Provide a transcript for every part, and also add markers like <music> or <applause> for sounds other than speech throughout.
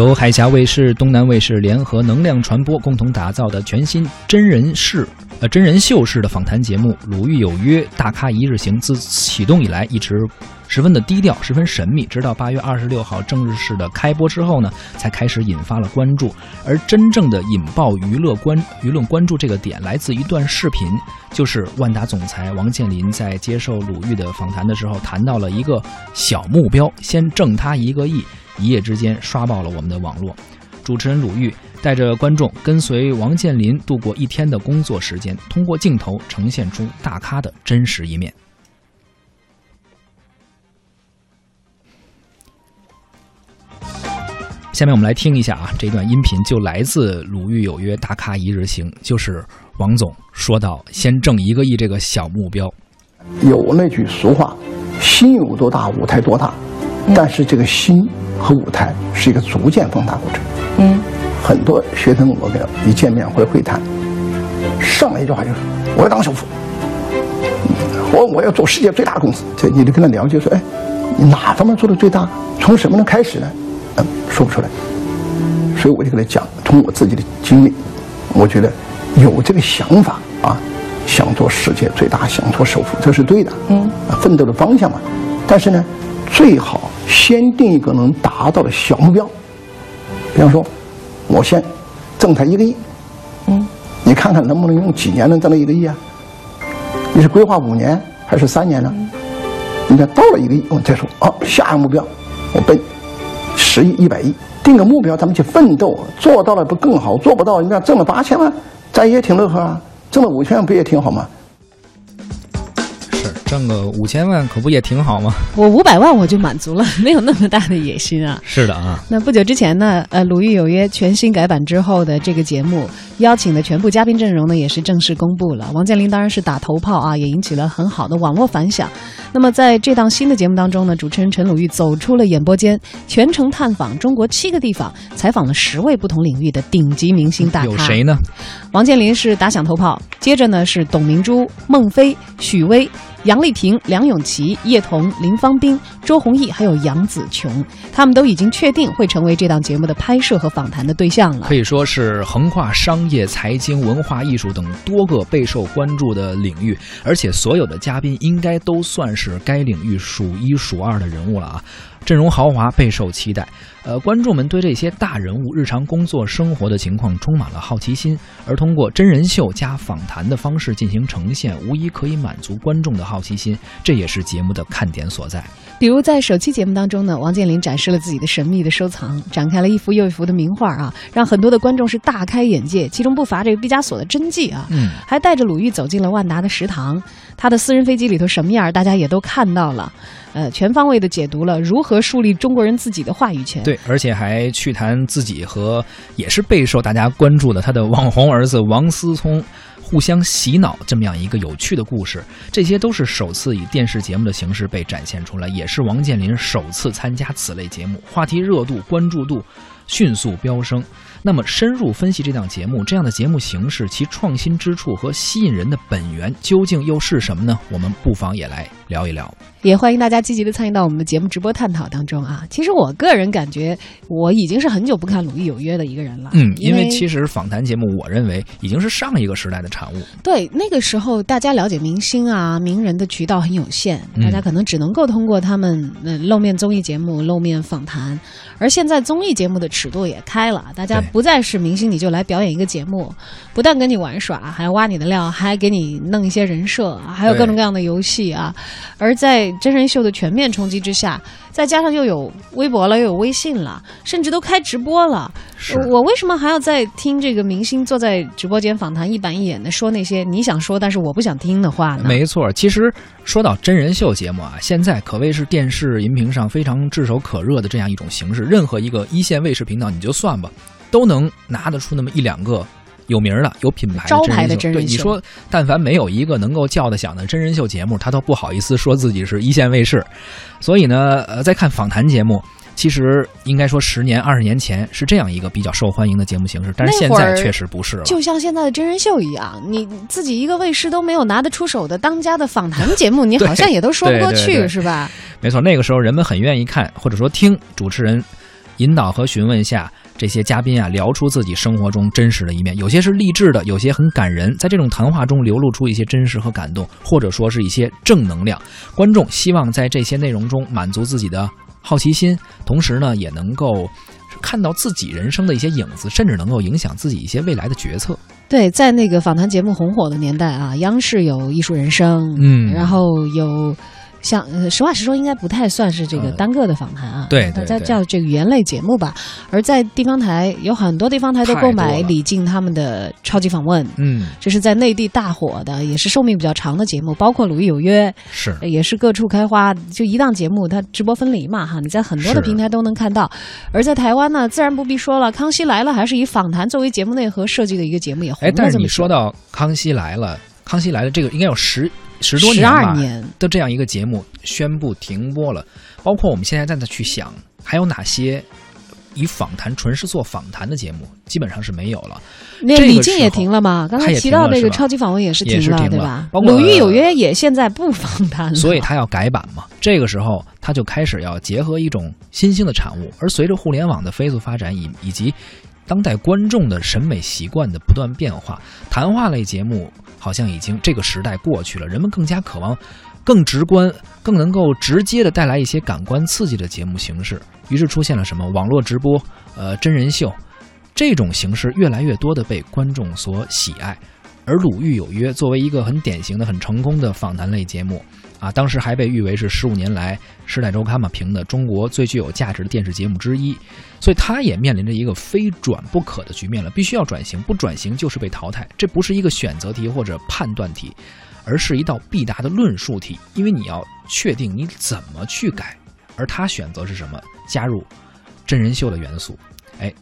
由海峡卫视、东南卫视联合能量传播共同打造的全新真人式、呃真人秀式的访谈节目《鲁豫有约·大咖一日行》，自启动以来一直十分的低调，十分神秘。直到八月二十六号正式的开播之后呢，才开始引发了关注。而真正的引爆娱乐关舆论关注这个点，来自一段视频，就是万达总裁王健林在接受鲁豫的访谈的时候，谈到了一个小目标，先挣他一个亿。一夜之间刷爆了我们的网络。主持人鲁豫带着观众跟随王健林度过一天的工作时间，通过镜头呈现出大咖的真实一面。下面我们来听一下啊，这段音频就来自《鲁豫有约·大咖一日行》，就是王总说到“先挣一个亿”这个小目标。有那句俗话：“心有多大，舞台多大。”但是这个心。和舞台是一个逐渐放大过程。嗯，很多学生我跟一见面或者会谈，上来一句话就是我要当首富，我我要做世界最大公司。这你就跟他聊，就说哎，你哪方面做的最大？从什么能开始呢？嗯，说不出来。所以我就跟他讲，从我自己的经历，我觉得有这个想法啊，想做世界最大，想做首富，这是对的。嗯，奋斗的方向嘛。但是呢，最好。先定一个能达到的小目标，比方说，我先挣他一个亿，嗯，你看看能不能用几年能挣到一个亿啊？你是规划五年还是三年呢？你看到了一个亿，我们再说，哦，下一个目标，我奔十亿、一百亿，定个目标，咱们去奋斗，做到了不更好？做不到，你看挣了八千万，咱也挺乐呵啊，挣了五千万不也挺好吗？挣个五千万可不也挺好吗？我五百万我就满足了，<laughs> 没有那么大的野心啊。是的啊。那不久之前呢，呃，《鲁豫有约》全新改版之后的这个节目，邀请的全部嘉宾阵容呢也是正式公布了。王健林当然是打头炮啊，也引起了很好的网络反响。那么在这档新的节目当中呢，主持人陈鲁豫走出了演播间，全程探访中国七个地方，采访了十位不同领域的顶级明星大咖。有谁呢？王健林是打响头炮，接着呢是董明珠、孟非、许巍。杨丽萍、梁咏琪、叶童、林芳斌、周鸿祎，还有杨紫琼，他们都已经确定会成为这档节目的拍摄和访谈的对象了。可以说是横跨商业、财经、文化艺术等多个备受关注的领域，而且所有的嘉宾应该都算是该领域数一数二的人物了啊！阵容豪华，备受期待。呃，观众们对这些大人物日常工作生活的情况充满了好奇心，而通过真人秀加访谈的方式进行呈现，无疑可以满足观众的好奇心，这也是节目的看点所在。比如在首期节目当中呢，王健林展示了自己的神秘的收藏，展开了一幅又一幅的名画啊，让很多的观众是大开眼界，其中不乏这个毕加索的真迹啊，嗯，还带着鲁豫走进了万达的食堂，他的私人飞机里头什么样，大家也都看到了。呃，全方位的解读了如何和树立中国人自己的话语权。对，而且还去谈自己和也是备受大家关注的他的网红儿子王思聪互相洗脑这么样一个有趣的故事。这些都是首次以电视节目的形式被展现出来，也是王健林首次参加此类节目，话题热度、关注度迅速飙升。那么，深入分析这档节目，这样的节目形式，其创新之处和吸引人的本源究竟又是什么呢？我们不妨也来聊一聊。也欢迎大家积极的参与到我们的节目直播探讨当中啊！其实我个人感觉，我已经是很久不看《鲁豫有约》的一个人了。嗯，因为其实访谈节目，我认为已经是上一个时代的产物。对，那个时候大家了解明星啊、名人的渠道很有限，大家可能只能够通过他们露面综艺节目、露面访谈。而现在综艺节目的尺度也开了，大家不再是明星你就来表演一个节目，不但跟你玩耍，还挖你的料，还给你弄一些人设，还有各种各样的游戏啊。而在真人秀的全面冲击之下，再加上又有微博了，又有微信了，甚至都开直播了。我为什么还要再听这个明星坐在直播间访谈，一板一眼的说那些你想说但是我不想听的话呢？没错，其实说到真人秀节目啊，现在可谓是电视荧屏上非常炙手可热的这样一种形式。任何一个一线卫视频道，你就算吧，都能拿得出那么一两个。有名的、有品牌招牌的真人秀，对你说，但凡没有一个能够叫得响的真人秀节目，他都不好意思说自己是一线卫视。所以呢，呃，在看访谈节目，其实应该说十年、二十年前是这样一个比较受欢迎的节目形式，但是现在确实不是了。就像现在的真人秀一样，你自己一个卫视都没有拿得出手的当家的访谈节目，你好 <laughs> 像也都说不过去，是吧？没错，那个时候人们很愿意看或者说听主持人。引导和询问下，这些嘉宾啊聊出自己生活中真实的一面，有些是励志的，有些很感人。在这种谈话中流露出一些真实和感动，或者说是一些正能量。观众希望在这些内容中满足自己的好奇心，同时呢，也能够看到自己人生的一些影子，甚至能够影响自己一些未来的决策。对，在那个访谈节目红火的年代啊，央视有《艺术人生》，嗯，然后有。像呃，实话实说，应该不太算是这个单个的访谈啊。对，大家叫这个语言类节目吧。而在地方台，有很多地方台都购买李静他们的超级访问。嗯，这是在内地大火的，也是寿命比较长的节目，包括《鲁豫有约》是，也是各处开花。就一档节目，它直播分离嘛，哈，你在很多的平台都能看到。而在台湾呢，自然不必说了，《康熙来了》还是以访谈作为节目内核设计的一个节目，也红了。哎，但是你说到《康熙来了》，《康熙来了》这个应该有十。十多年吧的这样一个节目宣布停播了，包括我们现在在那去想，还有哪些以访谈纯是做访谈的节目，基本上是没有了。那李静也停了吗？刚才提到那个超级访问也是停了，对吧？鲁豫有约也现在不访谈了，所以他要改版嘛。这个时候他就开始要结合一种新兴的产物，而随着互联网的飞速发展以以及当代观众的审美习惯的不断变化，谈话类节目。好像已经这个时代过去了，人们更加渴望更直观、更能够直接的带来一些感官刺激的节目形式。于是出现了什么网络直播、呃真人秀这种形式，越来越多的被观众所喜爱。而《鲁豫有约》作为一个很典型的、很成功的访谈类节目。啊，当时还被誉为是十五年来《时代周刊》嘛评的中国最具有价值的电视节目之一，所以它也面临着一个非转不可的局面了，必须要转型，不转型就是被淘汰。这不是一个选择题或者判断题，而是一道必答的论述题，因为你要确定你怎么去改。而他选择是什么？加入真人秀的元素，哎。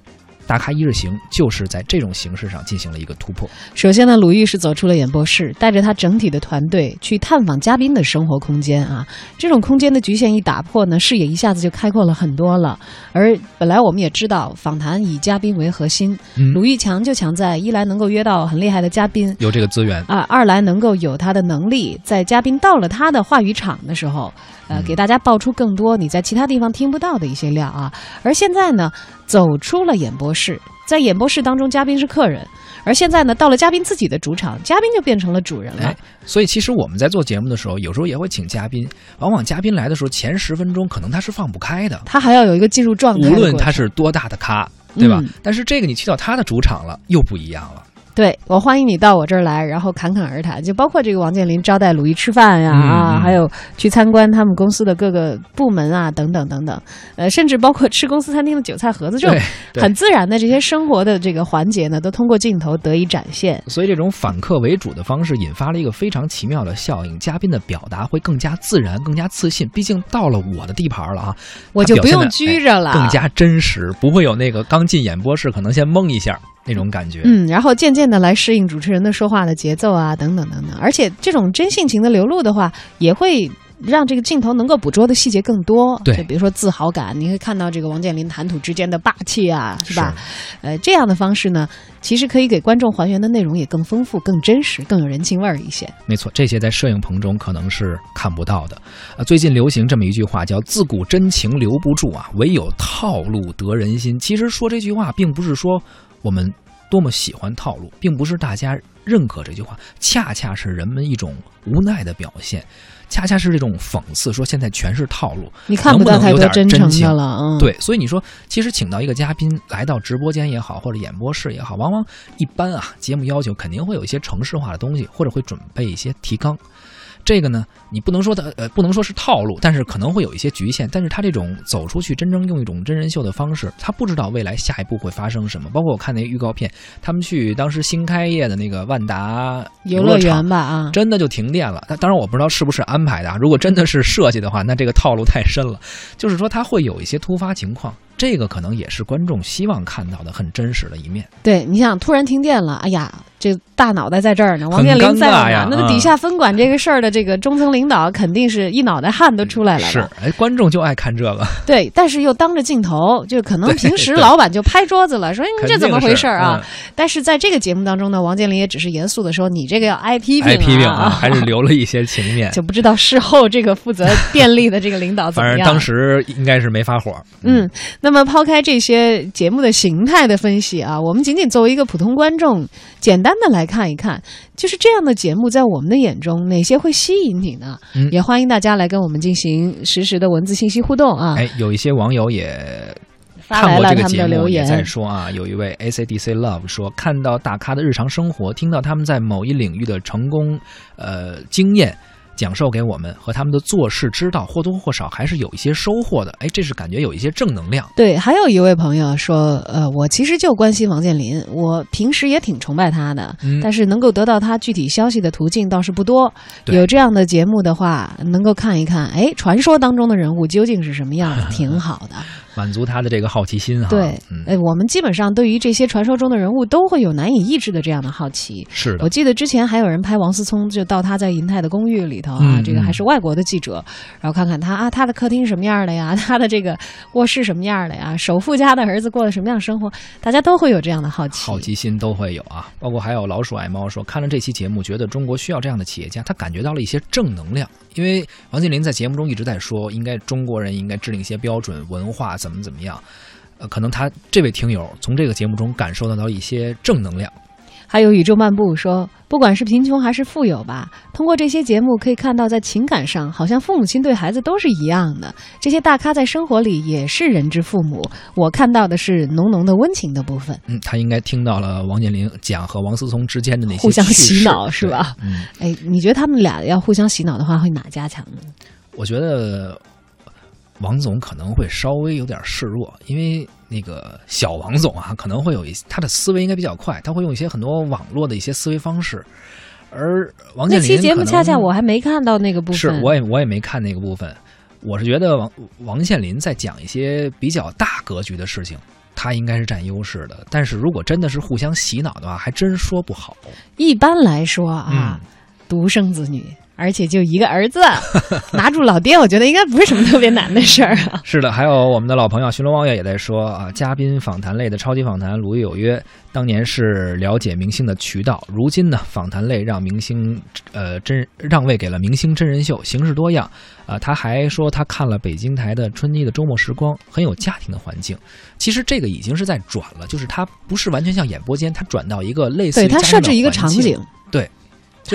大咖一日行就是在这种形式上进行了一个突破。首先呢，鲁豫是走出了演播室，带着他整体的团队去探访嘉宾的生活空间啊。这种空间的局限一打破呢，视野一下子就开阔了很多了。而本来我们也知道，访谈以嘉宾为核心，鲁豫强就强在一来能够约到很厉害的嘉宾，有这个资源啊；二来能够有他的能力，在嘉宾到了他的话语场的时候。呃，给大家爆出更多你在其他地方听不到的一些料啊！而现在呢，走出了演播室，在演播室当中，嘉宾是客人；而现在呢，到了嘉宾自己的主场，嘉宾就变成了主人了。所以，其实我们在做节目的时候，有时候也会请嘉宾。往往嘉宾来的时候，前十分钟可能他是放不开的，他还要有一个进入状态。无论他是多大的咖，对吧？但是这个你去到他的主场了，又不一样了。对我欢迎你到我这儿来，然后侃侃而谈，就包括这个王健林招待鲁豫吃饭呀啊，还有去参观他们公司的各个部门啊等等等等，呃，甚至包括吃公司餐厅的韭菜盒子这种很自然的这些生活的这个环节呢，都通过镜头得以展现。所以这种反客为主的方式引发了一个非常奇妙的效应，嘉宾的表达会更加自然、更加自信。毕竟到了我的地盘了啊，我就不用拘着了，更加真实，不会有那个刚进演播室可能先懵一下。那种感觉，嗯，然后渐渐的来适应主持人的说话的节奏啊，等等等等，而且这种真性情的流露的话，也会。让这个镜头能够捕捉的细节更多，对，就比如说自豪感，你会看到这个王健林谈吐之间的霸气啊，是吧？呃，这样的方式呢，其实可以给观众还原的内容也更丰富、更真实、更有人情味儿一些。没错，这些在摄影棚中可能是看不到的。呃，最近流行这么一句话，叫“自古真情留不住啊，唯有套路得人心”。其实说这句话，并不是说我们多么喜欢套路，并不是大家认可这句话，恰恰是人们一种无奈的表现。恰恰是这种讽刺，说现在全是套路，你看不到太多真诚的了。嗯，对，所以你说，其实请到一个嘉宾来到直播间也好，或者演播室也好，往往一般啊，节目要求肯定会有一些程式化的东西，或者会准备一些提纲。这个呢，你不能说它呃，不能说是套路，但是可能会有一些局限。但是他这种走出去，真正用一种真人秀的方式，他不知道未来下一步会发生什么。包括我看那预告片，他们去当时新开业的那个万达游乐园吧，啊，真的就停电了。当然我不知道是不是安排的啊，如果真的是设计的话，那这个套路太深了。就是说他会有一些突发情况。这个可能也是观众希望看到的很真实的一面。对，你想突然停电了，哎呀，这大脑袋在这儿呢，王健林在呢，那底下分管这个事儿的这个中层领导肯定是一脑袋汗都出来了。是，哎，观众就爱看这个。<laughs> 对，但是又当着镜头，就可能 <laughs> 平时老板就拍桌子了，说你这怎么回事啊？但是在这个节目当中呢，王健林也只是严肃的说：“你这个要挨批评，挨批评啊，<laughs> 还是留了一些情面。”就不知道事后这个负责电力的这个领导怎么样。反正当时应该是没发火。嗯，那。那么抛开这些节目的形态的分析啊，我们仅仅作为一个普通观众，简单的来看一看，就是这样的节目在我们的眼中哪些会吸引你呢？嗯也欢迎大家来跟我们进行实时的文字信息互动啊。哎，有一些网友也发看过来了他们这个节目，的留言，也在说啊，有一位 ACDC Love 说，看到大咖的日常生活，听到他们在某一领域的成功，呃，经验。讲授给我们和他们的做事之道，或多或少还是有一些收获的。哎，这是感觉有一些正能量。对，还有一位朋友说，呃，我其实就关心王健林，我平时也挺崇拜他的，嗯但是能够得到他具体消息的途径倒是不多。有这样的节目的话，能够看一看，哎，传说当中的人物究竟是什么样的，<laughs> 挺好的。满足他的这个好奇心哈。对，嗯，哎，我们基本上对于这些传说中的人物都会有难以抑制的这样的好奇。是的我，记得之前还有人拍王思聪，就到他在银泰的公寓里头啊，嗯这个还是外国的记者，然后看看他啊，他的客厅什么样的呀，他的这个卧室什么样的呀，首富家的儿子过的什么样的生活，大家都会有这样的好奇。好奇心都会有啊。包括还有老鼠爱猫说，看了这期节目，觉得中国需要这样的企业家，他感觉到了一些正能量。因为王健林在节目中一直在说，应该中国人应该制定一些标准，文化怎么怎么样。呃，可能他这位听友从这个节目中感受得到一些正能量。还有宇宙漫步说，不管是贫穷还是富有吧，通过这些节目可以看到，在情感上，好像父母亲对孩子都是一样的。这些大咖在生活里也是人之父母。我看到的是浓浓的温情的部分。嗯，他应该听到了王健林讲和王思聪之间的那些互相洗脑是吧？嗯，哎，你觉得他们俩要互相洗脑的话，会哪家强呢？我觉得王总可能会稍微有点示弱，因为那个小王总啊，可能会有一他的思维应该比较快，他会用一些很多网络的一些思维方式，而王那健林期节目恰恰我还没看到那个部分。是我也我也没看那个部分，我是觉得王王健林在讲一些比较大格局的事情。他应该是占优势的，但是如果真的是互相洗脑的话，还真说不好。一般来说啊，嗯独生子女，而且就一个儿子，<laughs> 拿住老爹，我觉得应该不是什么特别难的事儿啊。是的，还有我们的老朋友寻龙王爷也在说啊，嘉宾访谈类的超级访谈《鲁豫有约》，当年是了解明星的渠道，如今呢，访谈类让明星呃真让位给了明星真人秀，形式多样。啊、他还说他看了北京台的春妮的周末时光，很有家庭的环境。其实这个已经是在转了，就是他不是完全像演播间，他转到一个类似于对他设置一个场景，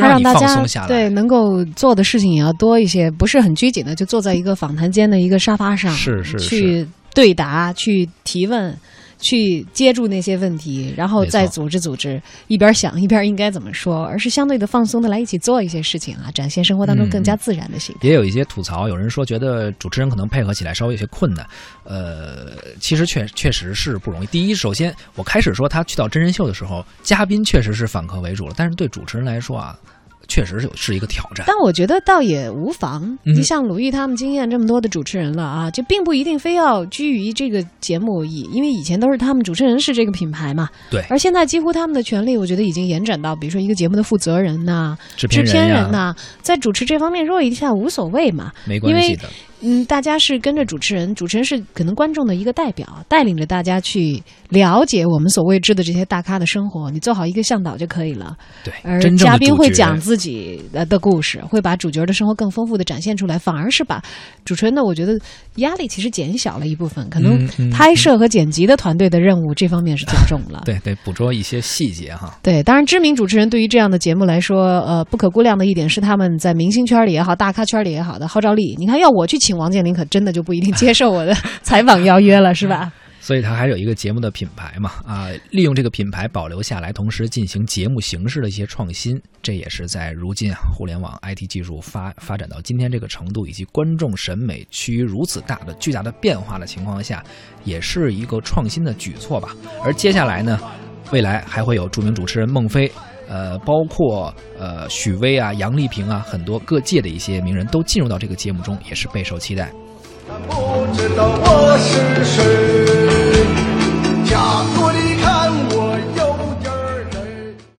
他让你大家。对能够做的事情也要多一些，不是很拘谨的，就坐在一个访谈间的一个沙发上，是是去对答、去提问、去接住那些问题，然后再组织组织，一边想一边应该怎么说，而是相对的放松的来一起做一些事情啊，展现生活当中更加自然的形态。也有一些吐槽，有人说觉得主持人可能配合起来稍微有些困难，呃，其实确确实是不容易。第一，首先我开始说他去到真人秀的时候，嘉宾确实是反客为主了，但是对主持人来说啊，确实是有是一个挑战。但我觉得倒也无妨。嗯你像鲁豫他们经验这么多的主持人了啊，就并不一定非要居于这个节目以，因为以前都是他们主持人是这个品牌嘛。对而现在几乎他们的权利，我觉得已经延展到，比如说一个节目的负责人呐、制制片人呐、在主持这方面弱一下无所谓嘛。没关系的，嗯，大家是跟着主持人，主持人是可能观众的一个代表，带领着大家去了解我们所未知的这些大咖的生活。你做好一个向导就可以了。对，而嘉宾会讲自己的的故事，会把主角的生活更丰富的展现出来，反而是把主持人的我觉得压力其实减小了一部分，可能拍摄和剪辑的团队的任务这方面是加重了。<laughs> 对得，捕捉一些细节哈。对，当然，知名主持人对于这样的节目来说，呃，不可估量的一点是他们在明星圈里也好，大咖圈里也好的号召力。你看，要我去请王健林，可真的就不一定接受我的 <laughs> 采访邀约了，是吧？<laughs> 所以它还有一个节目的品牌嘛，啊，利用这个品牌保留下来，同时进行节目形式的一些创新，这也是在如今啊互联网 IT 技术发发展到今天这个程度，以及观众审美趋于如此大的巨大的变化的情况下，也是一个创新的举措吧。而接下来呢，未来还会有著名主持人孟非。呃，包括呃许巍啊、杨丽萍啊，很多各界的一些名人都进入到这个节目中，也是备受期待。不知道我是谁。